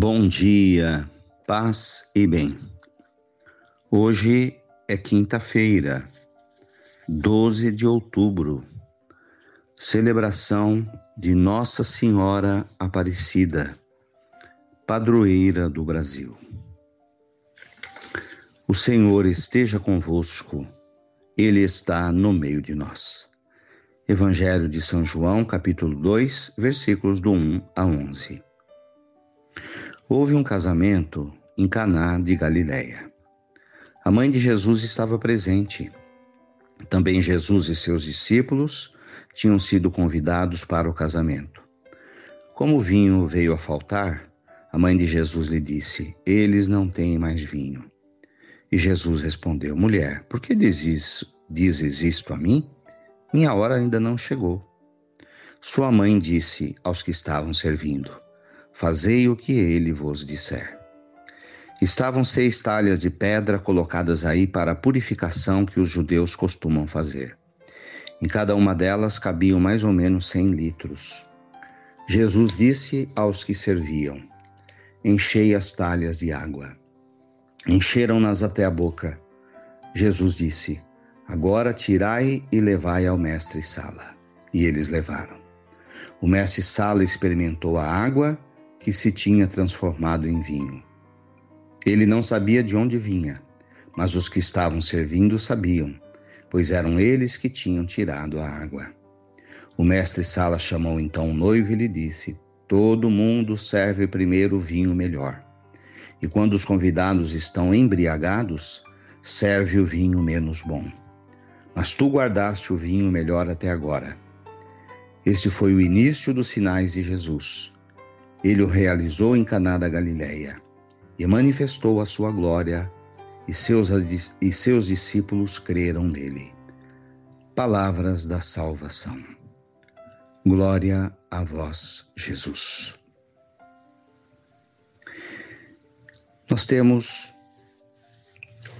Bom dia, paz e bem. Hoje é quinta-feira, 12 de outubro, celebração de Nossa Senhora Aparecida, padroeira do Brasil. O Senhor esteja convosco, Ele está no meio de nós. Evangelho de São João, capítulo 2, versículos do 1 a 11. Houve um casamento em Caná de Galiléia. A mãe de Jesus estava presente. Também Jesus e seus discípulos tinham sido convidados para o casamento. Como o vinho veio a faltar, a mãe de Jesus lhe disse: Eles não têm mais vinho. E Jesus respondeu: Mulher, por que dizes, dizes isto a mim? Minha hora ainda não chegou. Sua mãe disse aos que estavam servindo: Fazei o que ele vos disser. Estavam seis talhas de pedra colocadas aí para a purificação que os judeus costumam fazer. Em cada uma delas cabiam mais ou menos cem litros. Jesus disse aos que serviam: Enchei as talhas de água. Encheram-nas até a boca. Jesus disse: Agora tirai e levai ao mestre Sala. E eles levaram. O mestre Sala experimentou a água que se tinha transformado em vinho. Ele não sabia de onde vinha, mas os que estavam servindo sabiam, pois eram eles que tinham tirado a água. O mestre Sala chamou então o noivo e lhe disse: Todo mundo serve primeiro o vinho melhor. E quando os convidados estão embriagados, serve o vinho menos bom. Mas tu guardaste o vinho melhor até agora. Este foi o início dos sinais de Jesus. Ele o realizou em Caná da Galileia e manifestou a sua glória, e seus, e seus discípulos creram nele. Palavras da salvação. Glória a vós, Jesus. Nós temos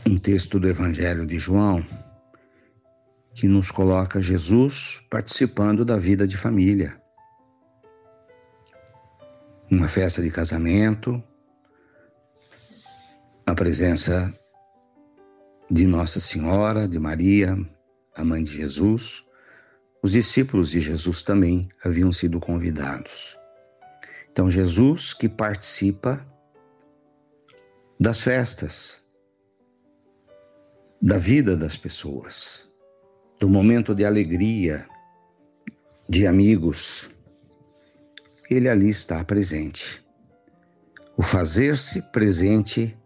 um texto do Evangelho de João que nos coloca Jesus participando da vida de família uma festa de casamento, a presença de Nossa Senhora, de Maria, a mãe de Jesus. Os discípulos de Jesus também haviam sido convidados. Então, Jesus que participa das festas, da vida das pessoas, do momento de alegria, de amigos, ele ali está presente. O fazer-se presente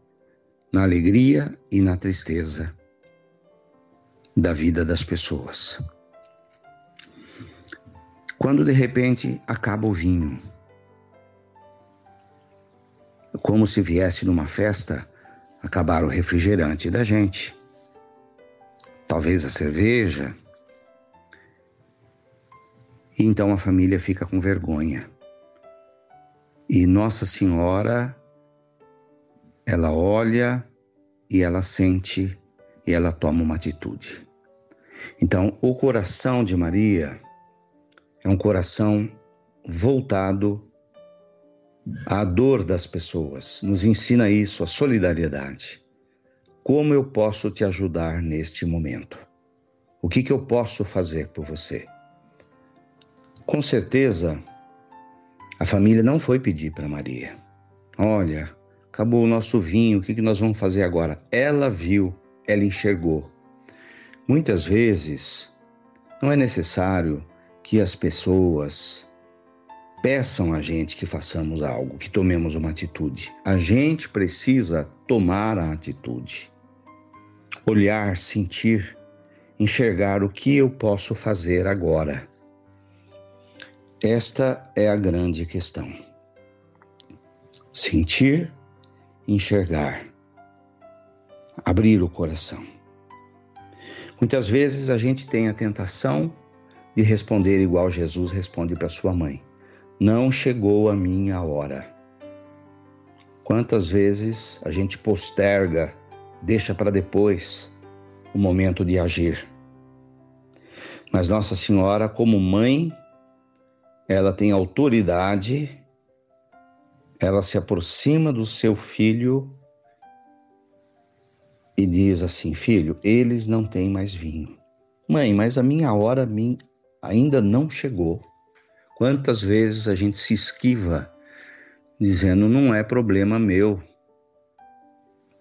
na alegria e na tristeza da vida das pessoas. Quando de repente acaba o vinho, como se viesse numa festa acabar o refrigerante da gente, talvez a cerveja, e então a família fica com vergonha. E Nossa Senhora, ela olha e ela sente e ela toma uma atitude. Então, o coração de Maria é um coração voltado à dor das pessoas. Nos ensina isso, a solidariedade. Como eu posso te ajudar neste momento? O que, que eu posso fazer por você? Com certeza, a família não foi pedir para Maria: Olha, acabou o nosso vinho, o que, que nós vamos fazer agora? Ela viu, ela enxergou. Muitas vezes não é necessário que as pessoas peçam a gente que façamos algo, que tomemos uma atitude. A gente precisa tomar a atitude. Olhar, sentir, enxergar o que eu posso fazer agora. Esta é a grande questão. Sentir, enxergar, abrir o coração. Muitas vezes a gente tem a tentação de responder igual Jesus responde para sua mãe: Não chegou a minha hora. Quantas vezes a gente posterga, deixa para depois o momento de agir. Mas Nossa Senhora, como mãe, ela tem autoridade, ela se aproxima do seu filho e diz assim: Filho, eles não têm mais vinho. Mãe, mas a minha hora ainda não chegou. Quantas vezes a gente se esquiva dizendo: Não é problema meu.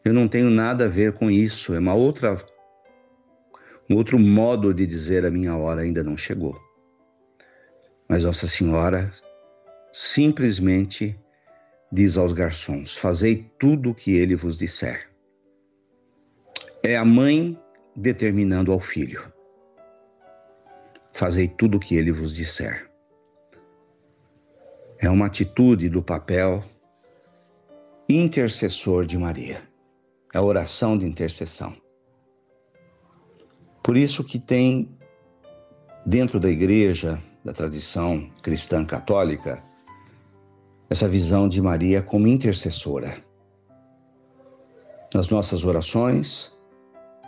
Eu não tenho nada a ver com isso. É uma outra, um outro modo de dizer: A minha hora ainda não chegou. Mas Nossa Senhora simplesmente diz aos garçons: Fazei tudo o que ele vos disser. É a mãe determinando ao filho: Fazei tudo o que ele vos disser. É uma atitude do papel intercessor de Maria. A oração de intercessão. Por isso que tem dentro da igreja, da tradição cristã católica, essa visão de Maria como intercessora. Nas nossas orações,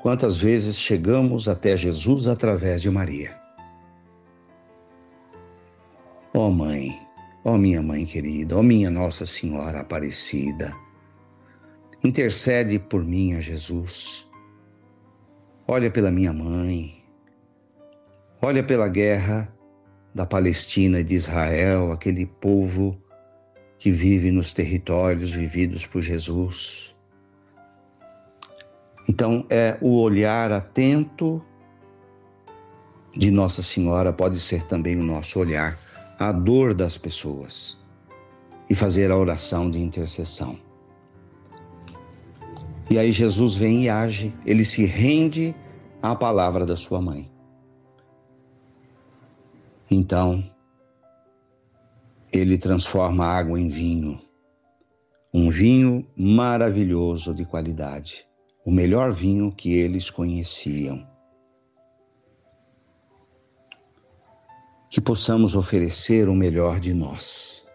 quantas vezes chegamos até Jesus através de Maria. Ó oh Mãe, ó oh minha Mãe querida, ó oh minha Nossa Senhora Aparecida, intercede por mim a Jesus. Olha pela minha mãe, olha pela guerra da Palestina e de Israel, aquele povo que vive nos territórios vividos por Jesus. Então, é o olhar atento de Nossa Senhora pode ser também o nosso olhar à dor das pessoas e fazer a oração de intercessão. E aí Jesus vem e age, ele se rende à palavra da sua mãe. Então, ele transforma água em vinho, um vinho maravilhoso de qualidade, o melhor vinho que eles conheciam. Que possamos oferecer o melhor de nós,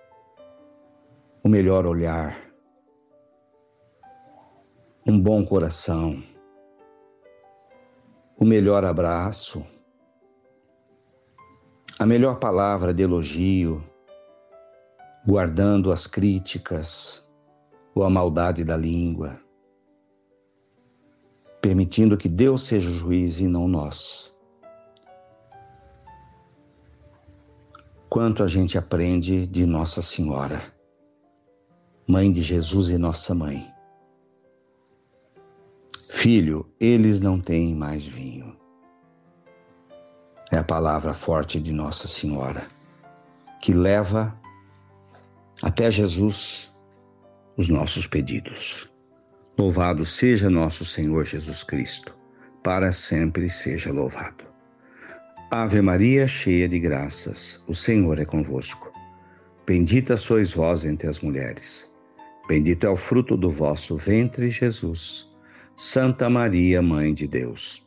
o melhor olhar, um bom coração, o melhor abraço, a melhor palavra de elogio, guardando as críticas ou a maldade da língua, permitindo que Deus seja o juiz e não nós. Quanto a gente aprende de Nossa Senhora, Mãe de Jesus e Nossa Mãe. Filho, eles não têm mais vinho. É a palavra forte de Nossa Senhora, que leva até Jesus os nossos pedidos. Louvado seja nosso Senhor Jesus Cristo, para sempre seja louvado. Ave Maria, cheia de graças, o Senhor é convosco. Bendita sois vós entre as mulheres. Bendito é o fruto do vosso ventre, Jesus. Santa Maria, Mãe de Deus,